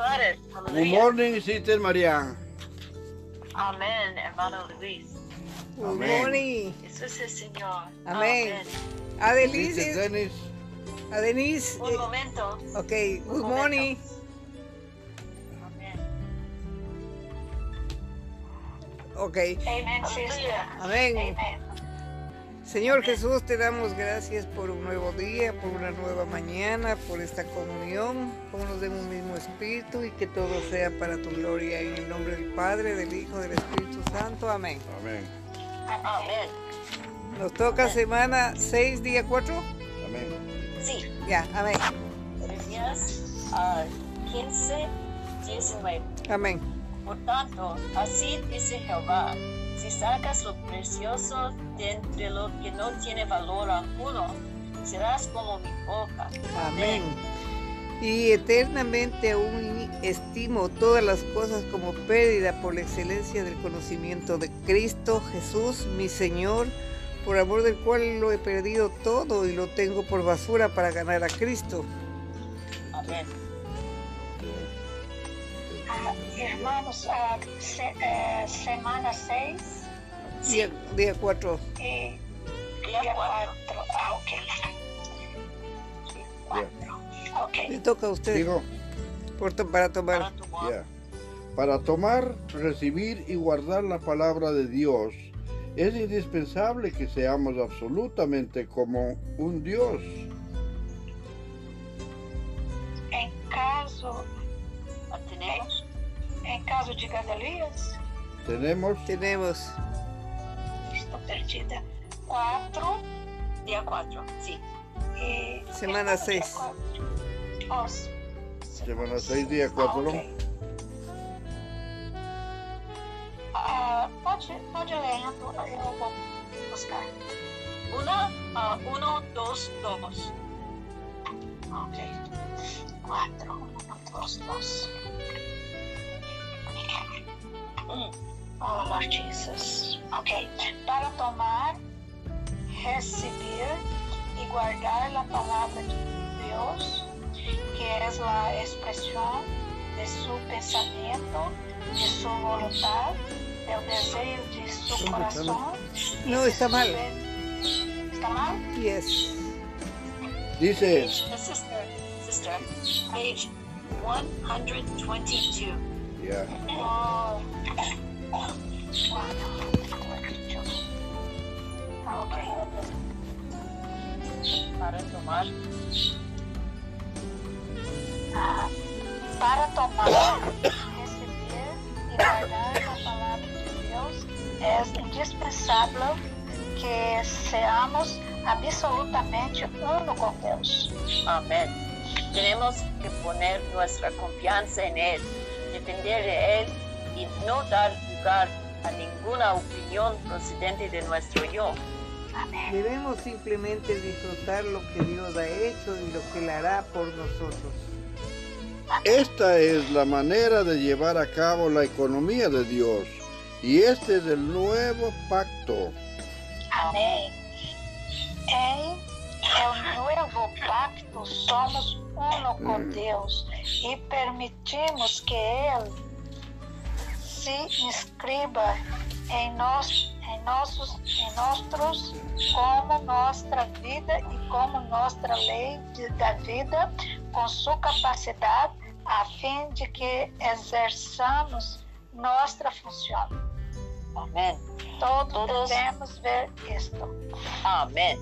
Gladys. Good morning, Sister María. Amén, hermano Luis. Good Amén. morning. Eso es Señor. Amén. Amén. A Denise, Sister Dennis. a Denise. Un eh, momento. ok, un good momento. morning. Amén. Ok, Amén, sister. amén. Amén. Señor Jesús, te damos gracias por un nuevo día, por una nueva mañana, por esta comunión, nos den un mismo espíritu y que todo sea para tu gloria. En el nombre del Padre, del Hijo, del Espíritu Santo. Amén. Amén. Amén. Nos toca semana 6, día 4. Amén. Sí. Ya, amén. Jeremías ah, 15, 19. Amén. Por tanto, así dice Jehová, si sacas lo precioso de entre lo que no tiene valor alguno, serás como mi boca. Amén. Y eternamente aún estimo todas las cosas como pérdida por la excelencia del conocimiento de Cristo Jesús, mi Señor, por amor del cual lo he perdido todo y lo tengo por basura para ganar a Cristo. Amén. Ah, se- eh, semana 6 Día, día 4. e Día dia cuatro. 4. Ah, ok. Quatro. Ok. Le toca a usted Digo, por to- para tomar. Para tomar. Para tomar, recibir y guardar la palabra de Dios, es indispensable que seamos absolutamente como un Dios. Em caso, em caso de Gadalias, Tenemos Tenemos estou perdida. 4 día 4. Sí. e. Semana dia seis. quatro. Oh, semana 6, día 4. Ah, ok. Ah, pode, pode lendo, eu vou buscar. Una, ah, uno, dos, dos. Ok. Quatro, um, dois, dois. Um. Oh, Lord Jesus. Ok. Para tomar, receber e guardar a palavra de Deus, que é a expressão de seu pensamento, de sua vontade, do desejo de seu coração. No, de está mal. ¿Está mal? Yes. Dice, Page, sister, sister, page 122. ya, Oh. Para tomar. Para tomar, receber e guardar a palavra de Deus, é indispensável que seamos absolutamente uno com Deus. Amén. Tenemos que poner nuestra confianza en Él, depender de Él y no dar lugar a ninguna opinión procedente de nuestro yo. Amém. Debemos simplemente disfrutar lo que Dios ha hecho y lo que Él hará por nosotros. esta es la manera de llevar a cabo la economía de Dios. Y este es el nuevo pacto. Amém. Em el novo pacto somos uno com Deus e permitimos que Ele se inscreva em nós, em nossos, em nossos, como nossa vida e como nossa lei de, da vida, com sua capacidade, a fim de que exerçamos nossa função. Amén. Todos, Todos- devemos ver isto. Amén.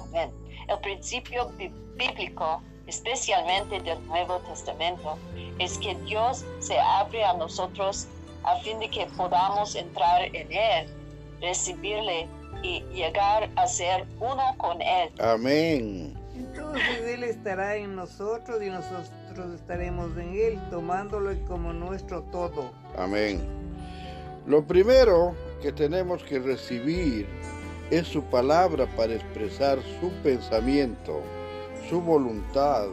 Amén. El principio bí- bíblico, especialmente del Nuevo Testamento, es que Dios se abre a nosotros a fin de que podamos entrar en Él, recibirle y llegar a ser uno con Él. Amén. Entonces Él estará en nosotros y nosotros estaremos en Él, tomándolo como nuestro todo. Amén. Lo primero que tenemos que recibir es su palabra para expresar su pensamiento, su voluntad,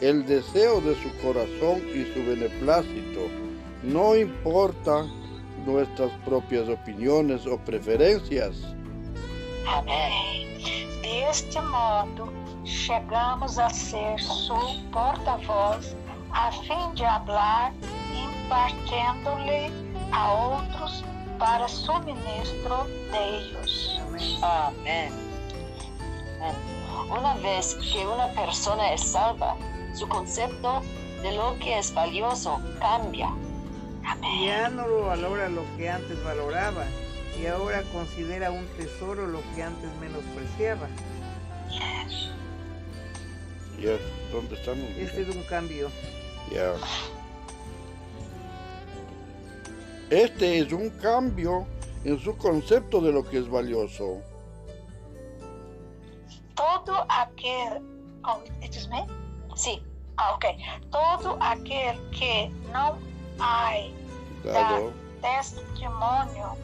el deseo de su corazón y su beneplácito. No importa nuestras propias opiniones o preferencias. Amém. Deste modo, chegamos a ser seu porta-voz a fim de hablar, impartiendo-lhe a outros para suministro de ellos. Amén. Amén. Una vez que una persona es salva, su concepto de lo que es valioso cambia. Amén. Ya no lo valora lo que antes valoraba y ahora considera un tesoro lo que antes menospreciaba. Ya, ¿dónde estamos? Este es un cambio. Ya. Este es un cambio en su concepto de lo que es valioso. Todo aquel, oh, me? Sí, Ah, ok. Todo aquel que não há Dado. testemunho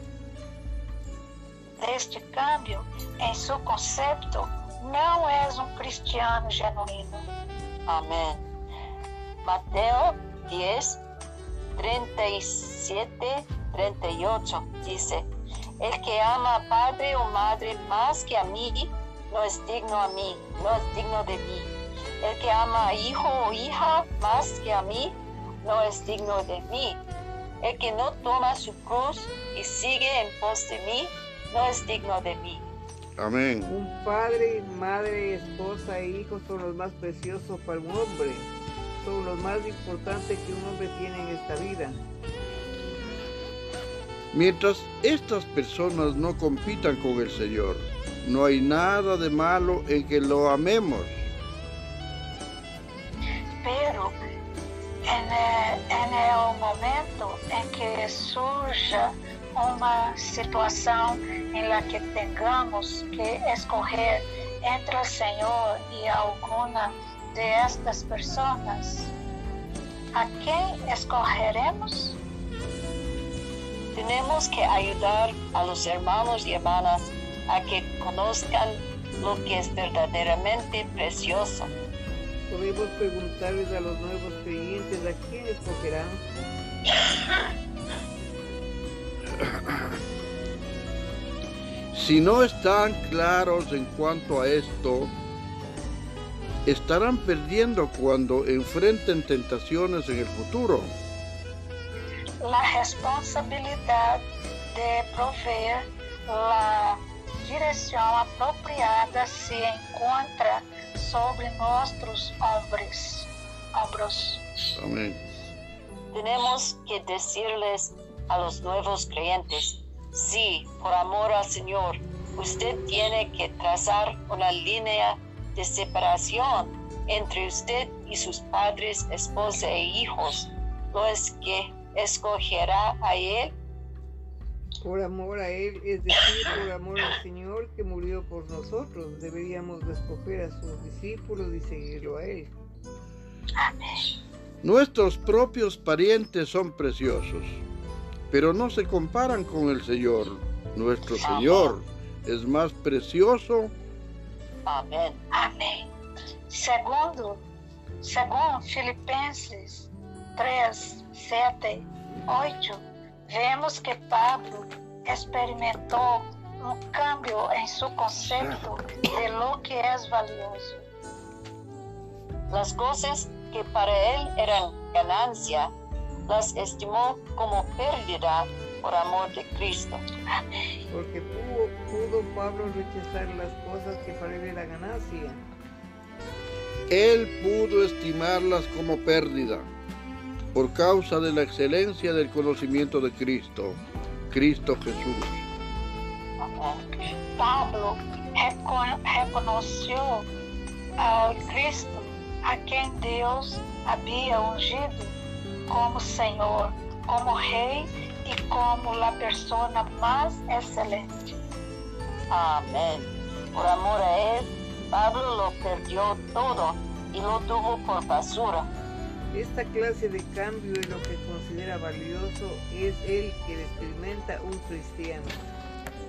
deste câmbio em seu conceito, não és um cristiano genuíno. amén. Mateo 10, 37, 38 dice, el que ama a padre o madre más que a mí, no es digno a mí, no es digno de mí. El que ama a hijo o hija más que a mí, no es digno de mí. El que no toma su cruz y sigue en pos de mí, no es digno de mí. Amén. Un padre, madre, esposa e hijos son los más preciosos para un hombre. Son los más importantes que un hombre tiene en esta vida. Mientras estas personas no compitan con el Señor, no hay nada de malo en que lo amemos. El, en el momento en que surja uma situação em la que tengamos que escolher entre o Senhor e alguma de estas pessoas, ¿a quem escolheremos? Tenemos que ayudar a los hermanos y hermanas a que conozcan lo que es verdaderamente precioso. Podemos preguntarles a los nuevos creyentes a quién escogerán. Si no están claros en cuanto a esto, estarán perdiendo cuando enfrenten tentaciones en el futuro. La responsabilidade de prover a direção apropriada se encontra sobre nossos ombros. ombros. Amén. Tenemos que decirles a los nuevos creyentes, sí, por amor al Señor, usted tiene que trazar una línea de separación entre usted y sus padres, esposa e hijos. No es que escogerá a Él, Por amor a Él, es decir, por amor al Señor que murió por nosotros, deberíamos de escoger a sus discípulos y seguirlo a Él. Nuestros propios parientes son preciosos, pero no se comparan con el Señor. Nuestro Señor es más precioso amén. Amém. Segundo, segundo Filipenses 3, 7, 8, vemos que Pablo experimentou um câmbio em seu conceito de lo que é valioso. Las cosas que para Él eran ganancia, las estimó como pérdida por amor de Cristo. Porque pudo, pudo Pablo rechazar las cosas que para él era ganancia. Él pudo estimarlas como pérdida por causa de la excelencia del conocimiento de Cristo, Cristo Jesús. Amén. Pablo recon- reconheceu ao Cristo a quem Deus havia ungido como Senhor, como Rei e como a pessoa mais excelente. Amén. Por amor a Él, Pablo lo perdió todo y lo tuvo por basura. Esta clase de cambio en lo que considera valioso es el que experimenta un cristiano.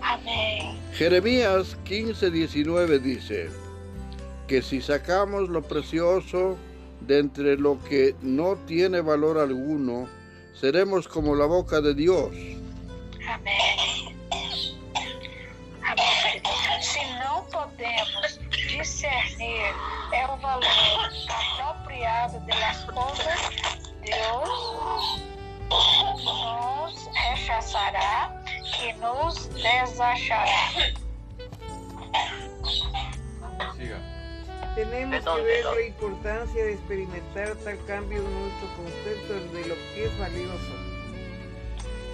Amém. Jeremías 15:19 dice que si sacamos lo precioso de entre lo que no tiene valor alguno, seremos como la boca de Dios. Amém. Se não podemos discernir el valor de las cosas, Dios nos rechazará y nos desachará. Tenemos que ver la importancia de experimentar tal cambio en nuestro concepto de lo que es valioso.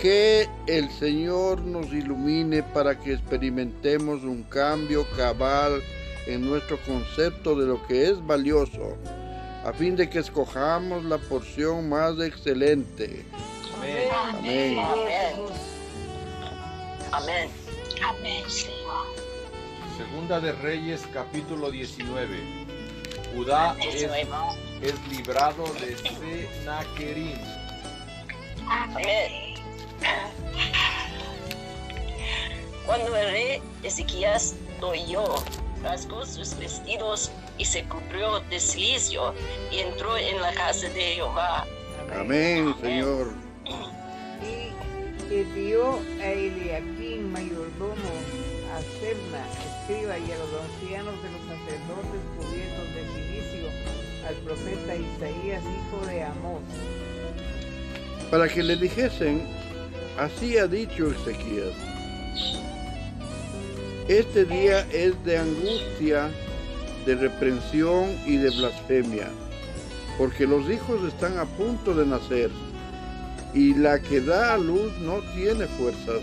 Que el Señor nos ilumine para que experimentemos un cambio cabal en nuestro concepto de lo que es valioso, a fin de que escojamos la porción más excelente. Amén. Amén. Amén. Amén. Senhor. Segunda de Reyes, capítulo 19. Judá es, es librado de Senaquerín. Amém. Cuando el rey Ezequías oyó, rasgó sus vestidos y se cubrió de silicio y entró en la casa de Jehová. Amén, Señor. Y envió a Eliaquín, mayordomo, a Sebna, escriba, y a los ancianos de los sacerdotes cubiertos de silicio, al profeta Isaías, hijo de Amós. Para que le dijesen, así ha dicho Ezequías. Este día es de angustia, de reprensión y de blasfemia, porque los hijos están a punto de nacer, y la que da a luz no tiene fuerzas.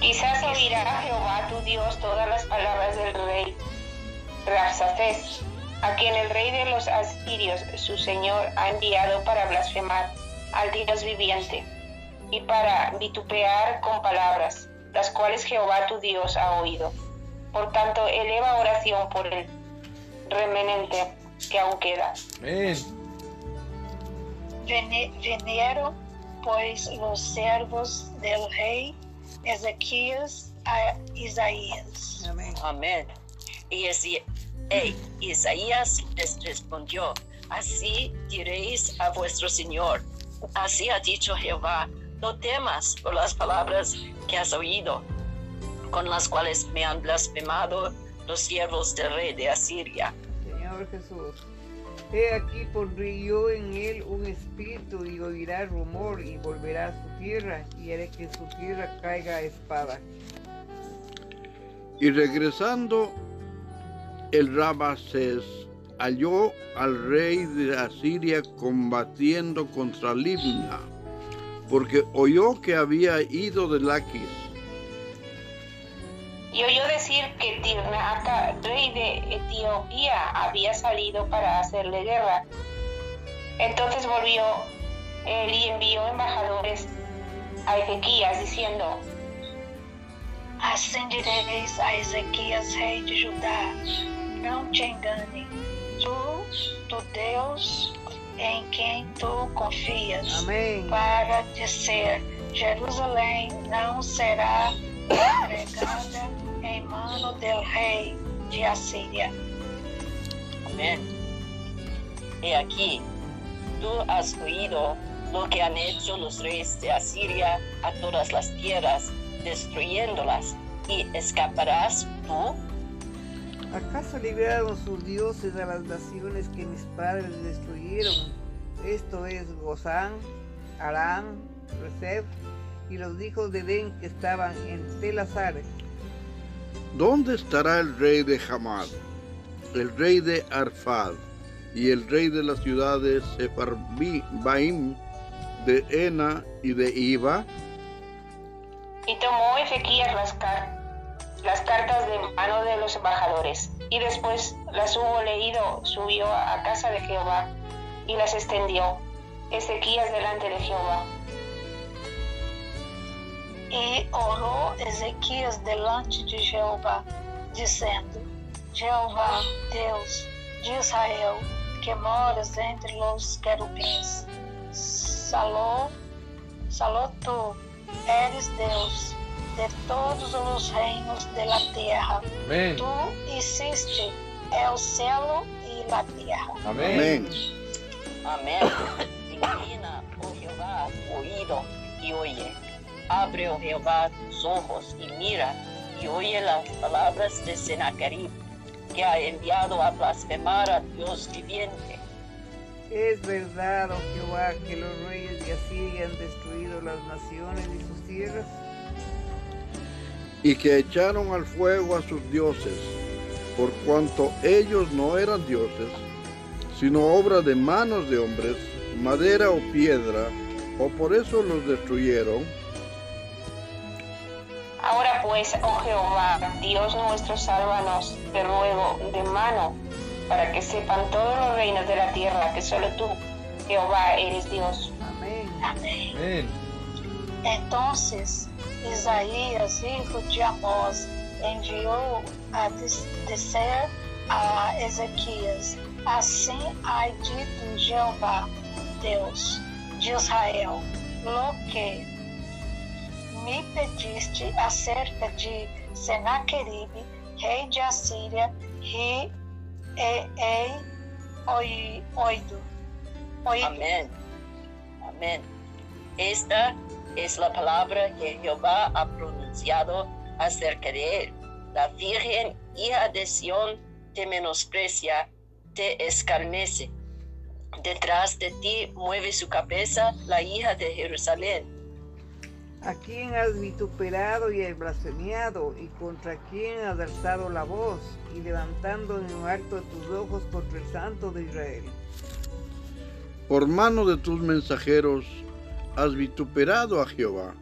Quizás oirá Jehová tu Dios todas las palabras del rey Rapsacés, a quien el rey de los asirios, su señor, ha enviado para blasfemar al Dios viviente y para vitupear con palabras, las cuales Jehová tu Dios ha oído. Por tanto, eleva oración por el remanente que aún queda. Amén. Veneram, pois, los servos del rei Ezequias a Isaías. Amén. Amén. Y Isaías les respondió, así diréis a vuestro Señor, así ha dicho Jehová, no temas por las palabras que has oído, con las cuales me han blasfemado los siervos del rey de Asiria. Señor Jesús. He aquí pondré yo en él un espíritu y oirá rumor y volverá a su tierra y haré que su tierra caiga a espada. Y regresando, el Rabasés halló al rey de Asiria combatiendo contra Libna, porque oyó que había ido de Laquis. Y oyó decir que Tirnaca, rey de Etiopía, había salido para hacerle guerra. Entonces volvió él y envió embajadores a Ezequías diciendo, Assim direis a Ezequias, rei de Judá: Não te engane, tu, tu Deus em quem tu confias, Amén. para dizer: Jerusalém não será entregada mano del rei de Assíria. Amén. He aquí, tú has oído lo que han hecho los reyes de Asiria a todas las tierras, destruyéndolas, y escaparás tú. ¿Acaso libraron sus dioses a las naciones que mis padres destruyeron? Esto es Gozán, Aram, Rezef y los hijos de Den que estaban en Telazar. ¿Dónde estará el rey de Hamad, el rey de Arfad y el rey de las ciudades Sefarbaim, de Ena y de Iba? y tomó Ezequías las, las cartas de mano de los embajadores, y después las hubo leído, subió a casa de Jehová y las extendió. Ezequías delante de Jehová. E orou Ezequias delante de Jeová, dizendo: Jeová, Deus de Israel, que moras entre os querubins, Saló, Saló tu, eres Deus de todos os reinos de la terra. Amén. Tu hiciste el cielo y la tierra. Amén. Amén. Amén. Inclina, oh Jehová, tu oído y oye. Abre, oh Jehová, tus ojos y mira, y oye las palabras de Sennacherib, que ha enviado a blasfemar a Dios viviente. Es verdad, oh Jehová, que los reyes de Asiria han destruido las naciones y sus tierras. y que echaron al fuego a sus dioses, por cuanto ellos no eran dioses, sino obra de manos de hombres, madera o piedra, o por eso los destruyeron. Ahora pues, oh Jehová, Dios nuestro, sálvanos, te ruego, de mano, para que sepan todos los reinos de la tierra que solo tú, Jehová, eres Dios. Amén. Amén. Entonces Isaías, hijo de Amós, enviou a dizer a Ezequias: Assim ha dito Jeová, Deus de Israel, lo que me pediste acerca de Senaqueribe, rei de Assíria, e e- oído. Oído. Amén. Amén. Esta es la palabra que Jehová ha pronunciado acerca de él. La Virgen, hija de Sión, te menosprecia, te escarnece. Detrás de ti mueve su cabeza la hija de Jerusalén. ¿A quién has vituperado y has blasfemiado? ¿Y contra quién has alzado la voz? Y levantando en alto tus ojos contra el Santo de Israel. Por mano de tus mensajeros has vituperado a Jehová,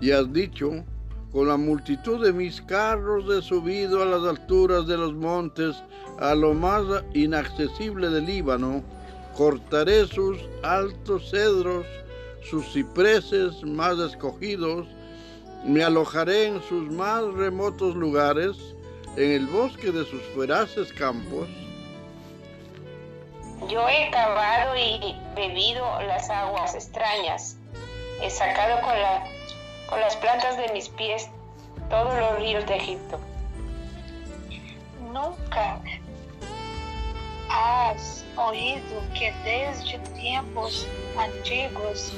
y has dicho, con la multitud de mis carros he subido a las alturas de los montes, a lo más inaccesible del Líbano, cortaré sus altos cedros, sus cipreses más escogidos, me alojaré en sus más remotos lugares, en el bosque de sus feraces campos, Yo he cavado y bebido las aguas extrañas. He sacado con, con las plantas de mis pies todos los ríos de Egipto. Nunca has oído que desde tempos antigos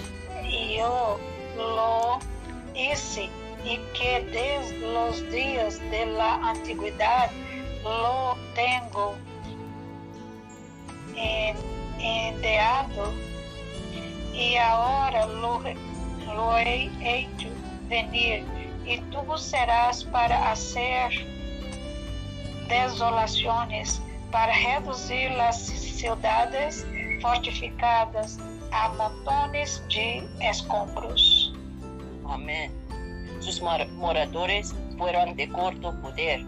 yo lo hice y que desde los días de la antigüedad lo tengo en- endeado y ahora lo, lo he hecho venir y tú serás para hacer desolaciones, para reduzir las ciudades fortificadas a montones de escombros. Amén. Sus mor- moradores fueron de corto poder,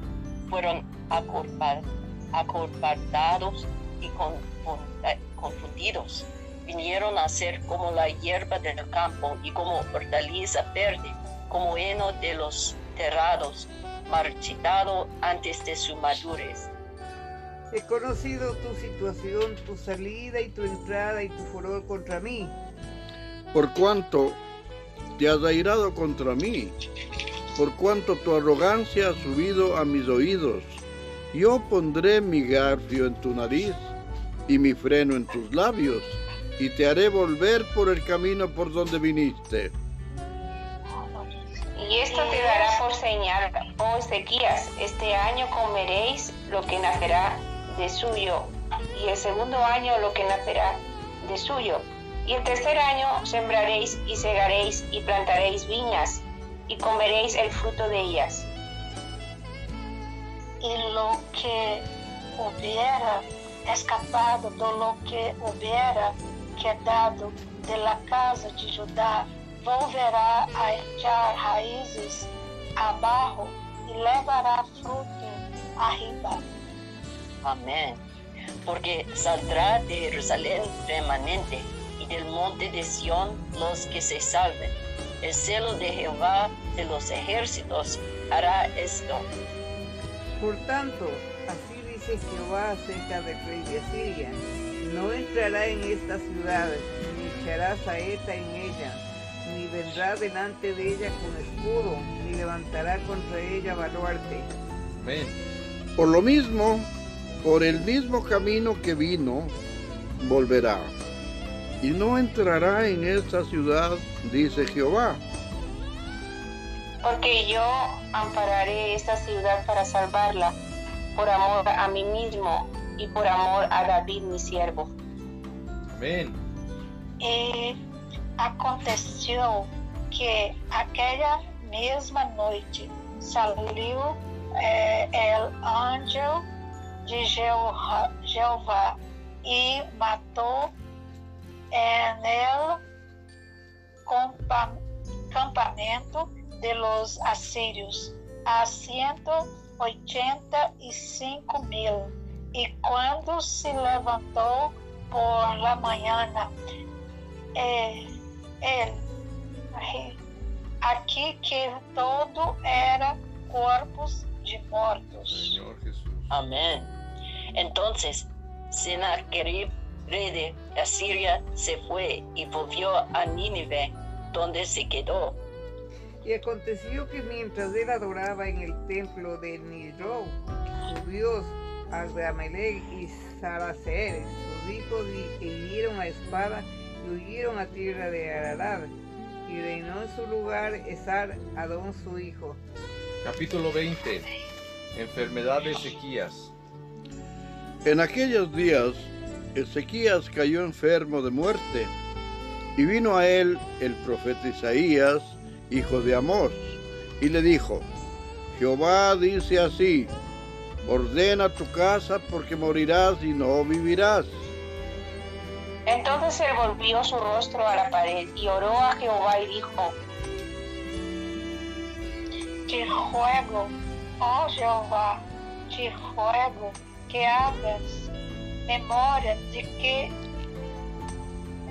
fueron acorpa- acorpatados y con- con- confundidos. Vinieron a ser como la hierba del campo y como hortaliza verde, como heno de los terrados, marchitado antes de su madurez. He conocido tu situación, tu salida y tu entrada y tu furor contra mí. por cuanto te has airado contra mí, por cuanto tu arrogancia ha subido a mis oídos. Yo pondré mi garfio en tu nariz y mi freno en tus labios, y te haré volver por el camino por donde viniste. Y esto te dará por señal, oh Ezequías, este año comeréis lo que nacerá de suyo, y el segundo año lo que nacerá de suyo, y el tercer año sembraréis y segaréis y plantaréis viñas, y comeréis el fruto de ellas. Y lo que hubiera escapado de lo que hubiera quedado de la casa de Judá volverá a echar raízes abajo y levará fruto arriba. Amén. Porque saldrá de Jerusalén remanente y del monte de Sión los que se salven. El celo de Jehová de los ejércitos hará esto. Por tanto, así dice Jehová acerca del rey de Asiria. No entrará en esta ciudad, ni echará saeta en ella, ni vendrá delante de ella con escudo, ni levantará contra ella baluarte. Amén. Por lo mismo, por el mismo camino que vino, volverá. Y no entrará en esta ciudad, dice Jehová. porque yo ampararé esta ciudad para salvarla, por amor a mí mismo y por amor a David mi siervo. Amén. E aconteceu que aquela mesma noite saiu eh, el anjo de Jeová, e matou en el compa- campamento de los asírios a 185 mil. E quando se levantou por la mañana, eh, ele, aqui que todo era corpos de mortos. Señor Jesús. Amén. Entonces, Sennacherib, rey de Asiria, se fue y volvió a Nínive, donde se quedó. Y aconteció que mientras él adoraba en el templo de Niró, su dios, Adramelech y Saraceres, sus hijos, y- e hirieron a espada y huyeron a tierra de Ararat, y reinó en su lugar Esar Adón su hijo. Capítulo 20. Enfermedad de Ezequías. En aquellos días, Ezequías cayó enfermo de muerte, y vino a él el profeta Isaías, hijo de Amós, y le dijo, Jehová dice así, ordena tu casa porque morirás y no vivirás. Entonces él volvió su rostro a la pared y oró a Jehová y dijo, Te ruego, ó Jeová, te ruego que hagas memória de que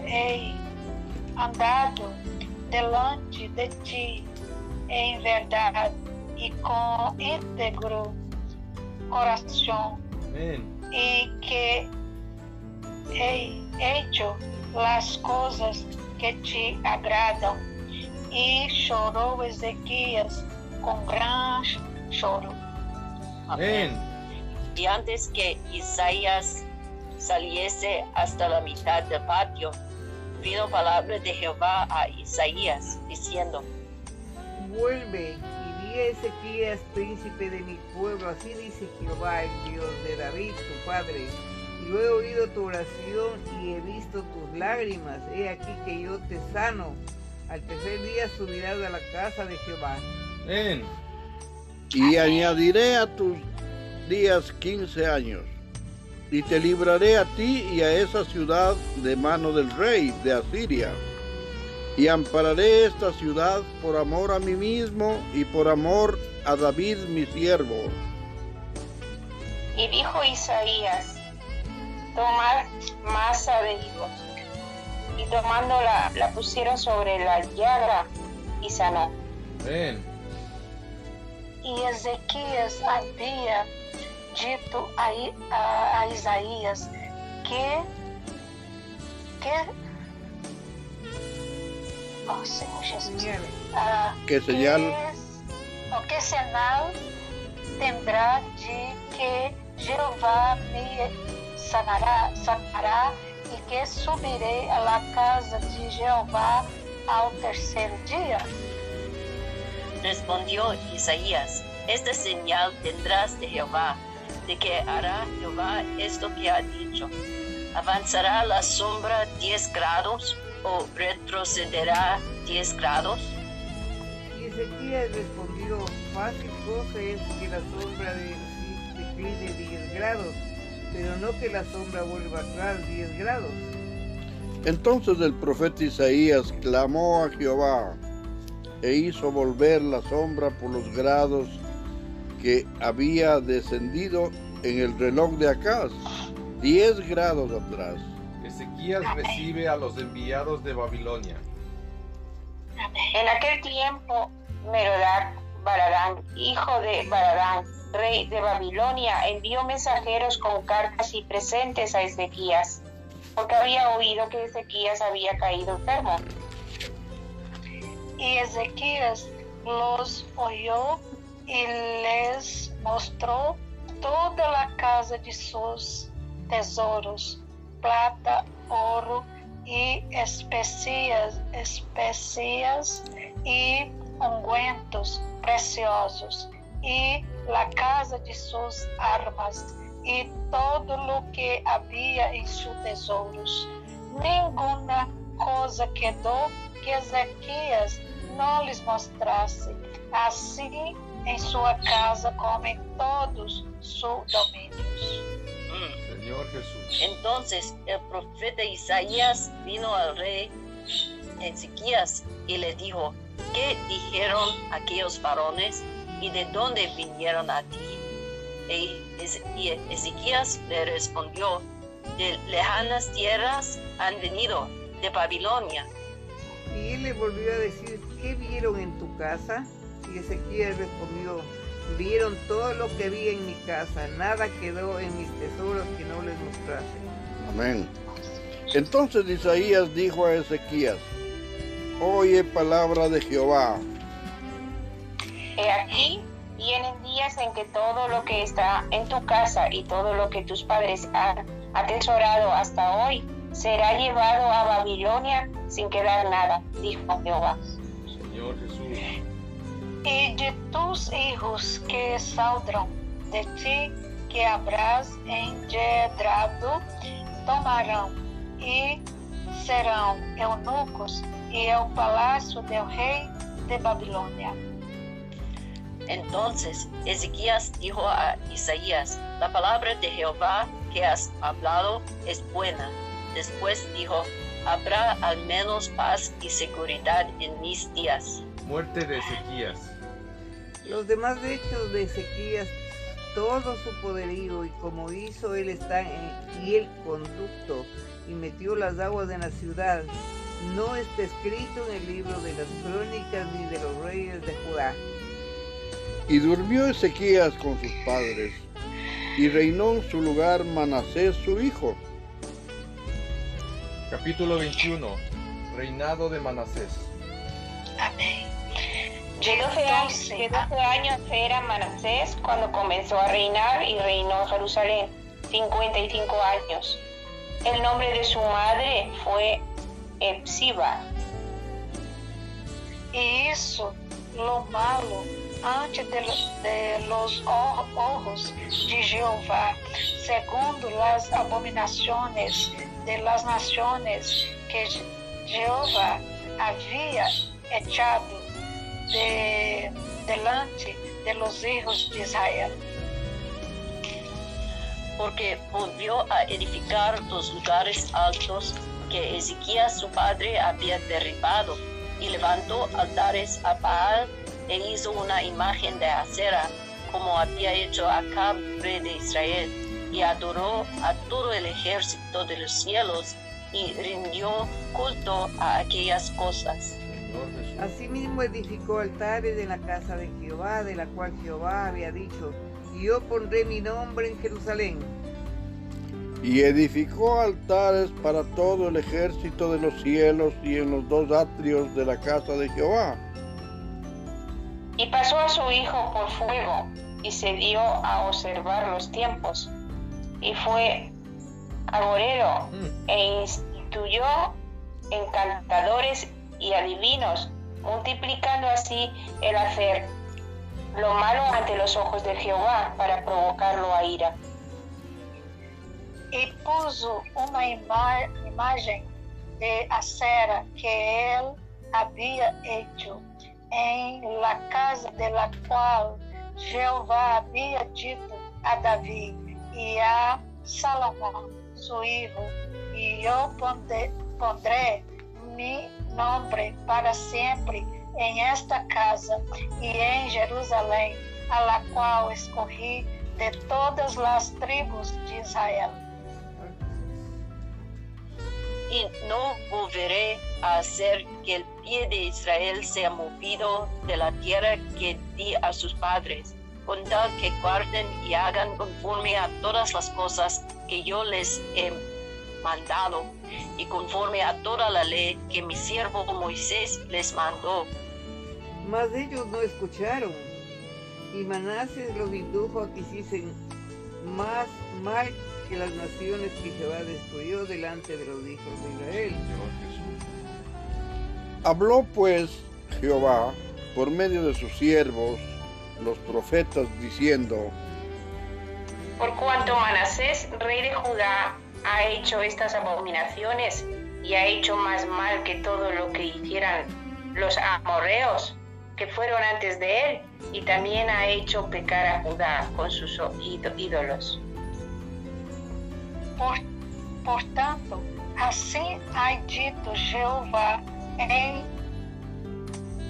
hei andado delante de ti em verdade e com íntegro coração Amén. e que hei hecho las coisas que te agradam. E chorou Ezequias com grande choro. Amén. Y antes que Isaías saliese hasta la mitad del patio, vino palabra de Jehová a Isaías, diciendo, Vuelve y di a Ezequías, príncipe de mi pueblo, así dice Jehová, el Dios de David, tu padre. Yo he oído tu oración y he visto tus lágrimas. He aquí que yo te sano. Al tercer día subirás a la casa de Jehová. Amén. Y añadiré a tus días quince años, y te libraré a ti y a esa ciudad de mano del rey de Asiria. Y ampararé esta ciudad por amor a mí mismo y por amor a David mi siervo. y dijo Isaías, tomad masa de higos. Y tomándola, la pusieron sobre la llaga y sanó. Amén. E Ezequias havia dito a, a, a Isaías que, que oh Senhor Jesus, ah, Que señal? o que sinal tendrá de que Jeová me sanará, sanará e que subirei à casa de Jeová ao terceiro dia? Respondió Isaías, esta señal tendrás de Jehová, de que hará Jehová esto que ha dicho. ¿Avanzará la sombra 10 grados o retrocederá 10 grados? Y Ezequías respondió, fácil cosa es que la sombra de decline 10 grados, pero no que la sombra vuelva atrás 10 grados. Entonces el profeta Isaías clamó a Jehová e hizo volver la sombra por los grados que había descendido en el reloj de Acaz, 10 grados atrás. Ezequías recibe a los enviados de Babilonia. En aquel tiempo, Merodac Baladán, hijo de Baladán, rey de Babilonia, envió mensajeros con cartas y presentes a Ezequías, porque había oído que Ezequías había caído enfermo. E Ezequias los oyó e les mostrou toda a casa de seus tesouros, prata, ouro e especias, especias e ungüentos preciosos y la casa de sus armas y todo lo que había en sus tesoros. Ninguna cosa quedó que Ezequias no les mostrase, así en su casa como en todos sus dominios. Señor Jesús. Entonces el profeta Isaías vino al rey Ezequías y le dijo, ¿qué dijeron aquellos varones y de dónde vinieron a ti? E- y Ezequías le respondió, de lejanas tierras han venido, de Babilonia. Y él le volvió a decir, ¿qué vieron en tu casa? Y Ezequiel respondió, vieron todo lo que vi en mi casa, nada quedó en mis tesoros que no les mostrase. Amén. Entonces Isaías dijo a Ezequías, oye palabra de Jehová. He aquí, vienen días en que todo lo que está en tu casa y todo lo que tus padres han atesorado hasta hoy será llevado a Babilonia sin quedar nada, dijo Jehová. Señor Jesús. Y de tus hijos que saldrán de ti, que habrás engendrado, tomarán y serão eunucos e el palacio del rey de Babilonia. Entonces Ezequías dijo a Isaías, la palabra de Jehová que has hablado es buena. Después dijo, habrá al menos paz y seguridad en mis días. Muerte de Ezequías. Los demás hechos de Ezequías, todo su poderío y como hizo él está en, y el conducto y metió las aguas en la ciudad, no está escrito en el libro de las crónicas ni de los reyes de Judá. Y durmió Ezequías con sus padres, y reinó en su lugar Manasés su hijo. Capítulo 21. Reinado de Manasés. Amém. De 12 años, de 12 años era Manasés cuando comenzó a reinar y reinó en Jerusalén, 55 años. El nombre de su madre fue Epsiba. E isso, lo malo, ante de, de los ojos de Jehová, segundo las abominaciones de las naciones que Je- Jehová había echado de, delante de los hijos de Israel. porque volvió a edificar los lugares altos que Ezequías su padre había derribado y levantó altares a Baal e hizo una imagen de acera como había hecho Acab, rey de Israel, y adoró a todo el ejército de los cielos y rindió culto a aquellas cosas. Asimismo edificó altares en la casa de Jehová, de la cual Jehová había dicho, yo pondré mi nombre en Jerusalén. Y edificó altares para todo el ejército de los cielos y en los dos atrios de la casa de Jehová. Y pasó a su hijo por fuego y se dio a observar los tiempos. Y fue agorero Mm. e instituyó encantadores y adivinos, multiplicando así el hacer lo malo ante los ojos de Jehová para provocarlo a ira. e puso uma ima imagem de acera que ele havia hecho em la casa de la qual Jeová havia dito a Davi e a Salomão, su hijo, e eu pondré, mi nombre para sempre em esta casa e em Jerusalém, a la qual escorri de todas as tribos de Israel. y no volveré a hacer que el pie de Israel sea movido de la tierra que di a sus padres, con tal que guarden y hagan conforme a todas las cosas que yo les he mandado y conforme a toda la ley que mi siervo Moisés les mandó. Mas ellos no escucharon. Y Manases los indujo a que hiciesen más mal que las naciones que Jehová destruyó delante de los hijos de Israel. Habló pues Jehová por medio de sus siervos, los profetas, diciendo, Por cuanto Manasés, rey de Judá, ha hecho estas abominaciones y ha hecho más mal que todo lo que hicieran los amorreos que fueron antes de él, y también ha hecho pecar a Judá con sus ído- ídolos. Por, portanto, assim ha dito Jeová em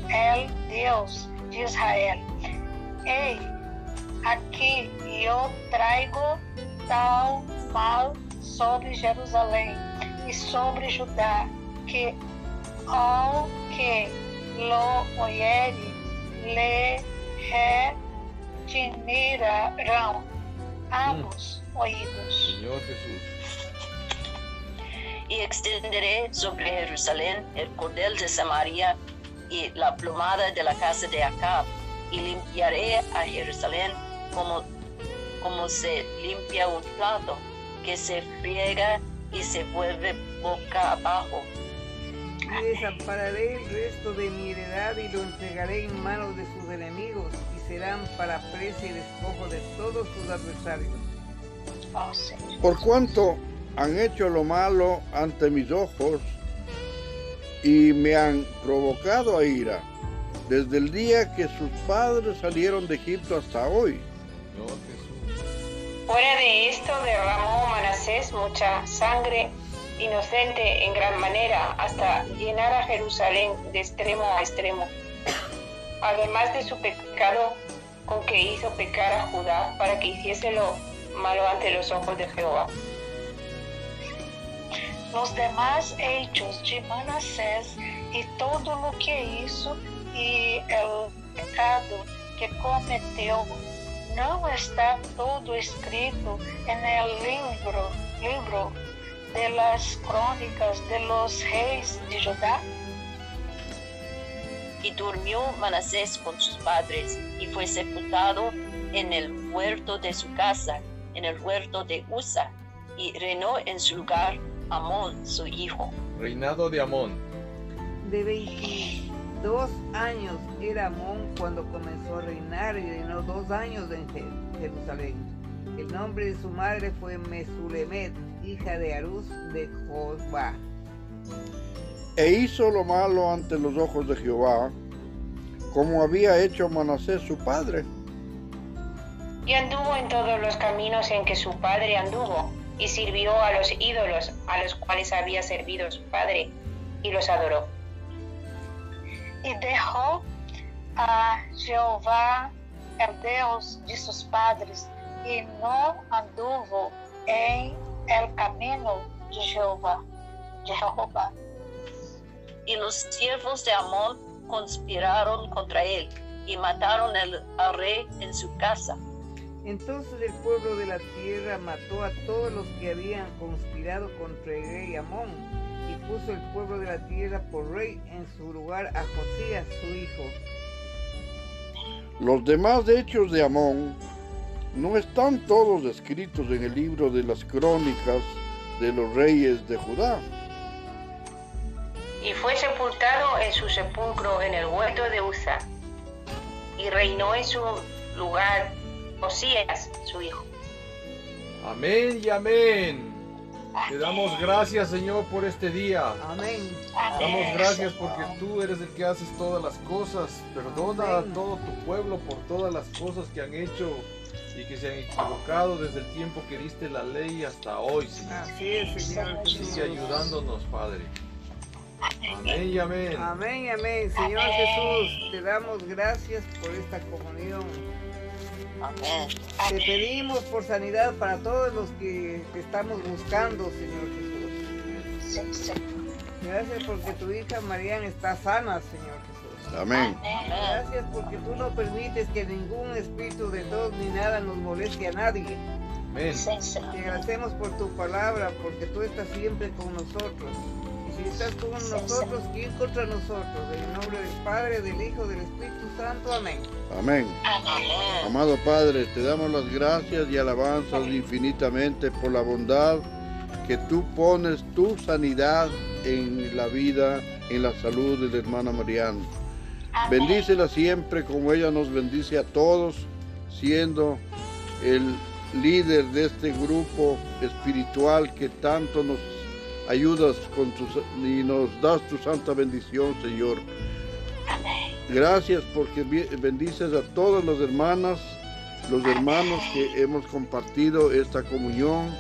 El Deus de Israel: Ei, aqui eu traigo tal mal sobre Jerusalém e sobre Judá, que ao que lo oyere, le retinirão ambos oídos. Señor Jesús. y extenderé sobre Jerusalén el cordel de Samaria y la plumada de la casa de Acab, y limpiaré a Jerusalén como, como se limpia un plato, que se friega y se vuelve boca abajo. Y desampararé el resto de mi heredad y lo entregaré en manos de sus enemigos y serán para presa y despojo de todos sus adversarios. Oh, por cuanto han hecho lo malo ante mis ojos y me han provocado a ira, desde el día que sus padres salieron de Egipto hasta hoy. Jesús. Fuera de esto derramó Manasés mucha sangre inocente en gran manera hasta llenar a Jerusalén de extremo a extremo. Además de su pecado con que hizo pecar a Judá para que hiciese lo malo ante los ojos de Jehová. Los demás hechos de Manassés e todo o que hizo e o pecado que cometeu não está todo escrito en el libro, libro de las crónicas de los reis de Judá? Y durmió Manasés con sus padres y fue sepultado en el huerto de su casa, en el huerto de Usa, y reinó en su lugar Amón, su hijo. Reinado de Amón. De 22 años era Amón cuando comenzó a reinar y reinó dos años en Je- Jerusalén. El nombre de su madre fue Mesulemet, hija de Arús de Josba. E hizo lo malo ante los ojos de Jehová, como había hecho Manasés su padre. Y anduvo en todos los caminos en que su padre anduvo, y sirvió a los ídolos a los cuales había servido su padre, y los adoró. E derrou a Jeová, el Deus de seus padres, e não anduvo em el caminho de Jeová. De Jeová. Y los siervos de Amón conspiraron contra él y mataron el- al rey en su casa. Entonces el pueblo de la tierra mató a todos los que habían conspirado contra el rey Amón y puso el pueblo de la tierra por rey en su lugar a Josías su hijo. Los demás hechos de Amón no están todos escritos en el libro de las crónicas de los reyes de Judá. Y fue sepultado en su sepulcro en el huerto de Uza, y reinó en su lugar Josías, su hijo. Amén y amén. Te damos gracias, Señor, por este día. Amén. Damos gracias porque tú eres el que haces todas las cosas. Perdona a todo tu pueblo por todas las cosas que han hecho y que se han equivocado desde el tiempo que diste la ley hasta hoy, Señor. Así es, Señor. Sigue ayudándonos, Padre. Amén y amén. Amén, amén. Señor Jesús, te damos gracias por esta comunión. Amén. Te pedimos por sanidad para todos los que te estamos buscando, Señor Jesús. Gracias porque tu hija Mariana está sana, Señor Jesús. Amén. Gracias porque tú no permites que ningún espíritu de tos ni nada nos moleste a nadie. Amén. Te agradecemos por tu palabra, porque tú estás siempre con nosotros. Si estás con nosotros, ¿quién contra nosotros? En el nombre del Padre, del Hijo, del Espíritu Santo. Amén. Amén. Amén. Amado Padre, te damos las gracias y alabanzas infinitamente por la bondad que tú pones tu sanidad en la vida, en la salud de la hermana Mariana. Bendícela siempre como ella nos bendice a todos, siendo el líder de este grupo espiritual que tanto nos ayudas con tus, y nos das tu santa bendición, Señor. Amén. Gracias porque bendices a todas las hermanas, los hermanos que hemos compartido esta comunión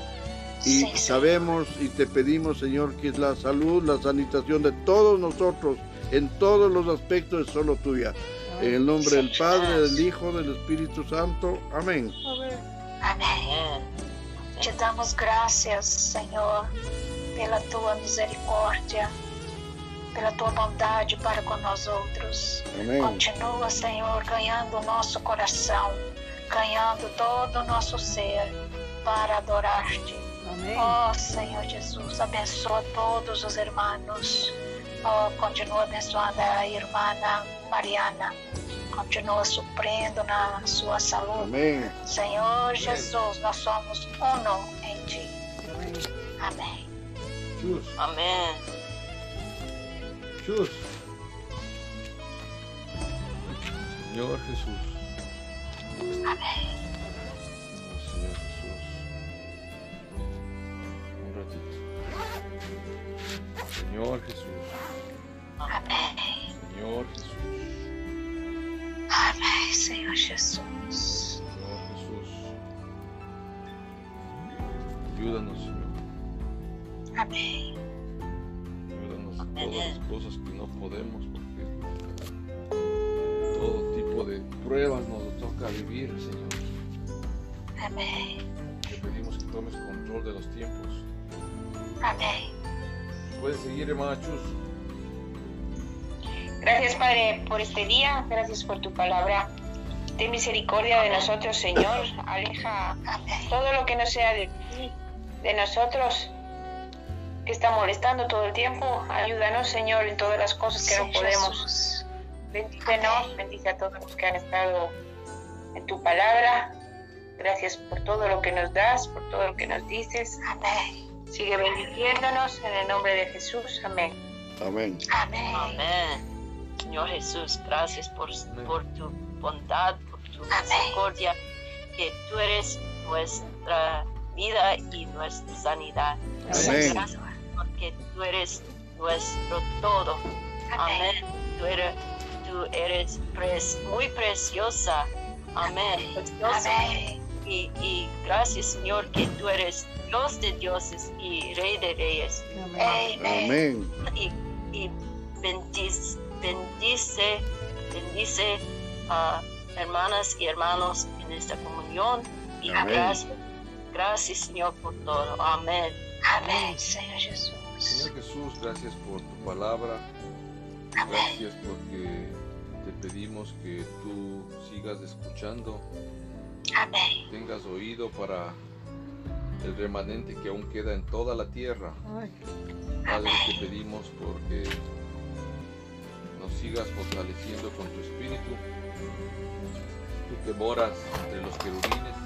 y Señor. sabemos y te pedimos, Señor, que la salud, la sanitación de todos nosotros en todos los aspectos es solo tuya. En el nombre del Padre, del Hijo, del Espíritu Santo. Amén. Amén. Te damos graças, Senhor, pela tua misericórdia, pela tua bondade para com nós outros. Amén. Continua, Senhor, ganhando o nosso coração, ganhando todo o nosso ser para adorar-te. Amém. Oh, Senhor Jesus, abençoa todos os irmãos. Oh, continua abençoando a irmã Mariana. Continua suprindo na sua saúde. Amén. Senhor Jesus, nós somos uno em Ti. Amém. Amém. Chus, Amén. chus. Señor Jesús. Amém. Oh, Señor Jesús. Un ratito. Señor Jesús. Amém. Señor Jesús. Amém, Senhor Jesus. En Amén. todas las cosas que no podemos, porque todo tipo de pruebas nos toca vivir, Señor. Amém. Te pedimos que tomes control de los tiempos. Amém. Puedes seguir, hermana Chus. Gracias, Padre, por este día. Gracias por tu palabra. Ten misericordia de nosotros, Señor. Aleja todo lo que no sea de ti, de nosotros, está molestando todo el tiempo. Ayúdanos, Señor, en todas las cosas que no podemos. Bendícenos, bendice a todos los que han estado en tu palabra. Gracias por todo lo que nos das, por todo lo que nos dices. Sigue bendiciéndonos en el nombre de Jesús. Amén. Amén. Amén. Señor Jesús, gracias por, por tu bondad, por tu Amén. misericordia, que tú eres nuestra vida y nuestra sanidad. Amén. Gracias porque tú eres nuestro todo. Amén. Tú eres, tú eres pres- muy preciosa. Amén. Preciosa. Y, y gracias, Señor, que tú eres Dios de dioses y Rey de reyes. Amém. Amén. y, y bendice, bendice, bendice a hermanas y hermanos en esta comunión. Y Amén. gracias, gracias Señor por todo. Amén. Amém, Senhor Jesus. Señor Jesús, gracias por tu palabra. Gracias porque te pedimos que tú sigas escuchando, tengas oído para el remanente que aún queda en toda la tierra. Padre, te pedimos porque nos sigas fortaleciendo con tu espíritu. Tú que moras entre los querubines.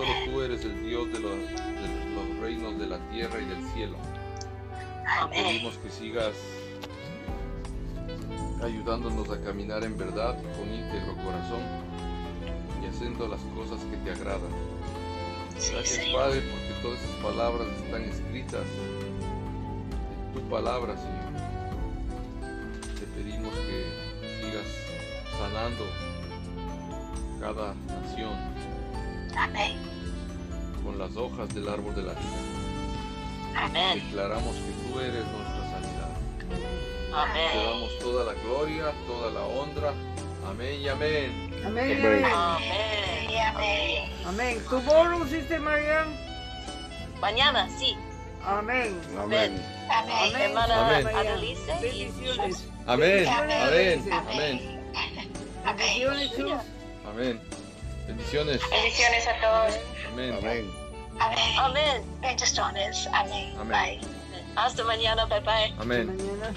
Solo tú eres el Dios de los, de los reinos de la tierra y del cielo. Te pedimos que sigas ayudándonos a caminar en verdad con íntegro corazón y haciendo las cosas que te agradan. Gracias. Padre porque todas esas palabras están escritas en tu palabra, Señor. Te pedimos que sigas sanando cada nación Amém. Con las hojas del árbol de la vida. Amén. Declaramos que tú eres nuestra sanidad. Te Amén. damos toda la gloria, toda la honra. Amén y amén. Amém. Amém. Amém. Amén. E amém. Amém. Tomorrow, Sister Marianne. Mañana, sí. Amén. Amén. Hermana Amén. Annalise y Bendiciones. Amén. Amén. Amén. Amén. Bendiciones. Amén. Bendiciones. Bendiciones a todos. Amén. Amén. Amém. Amén. Bendições. Amém. Amém. Pai. Hasta mañana. Bye bye. Amén. Mañana.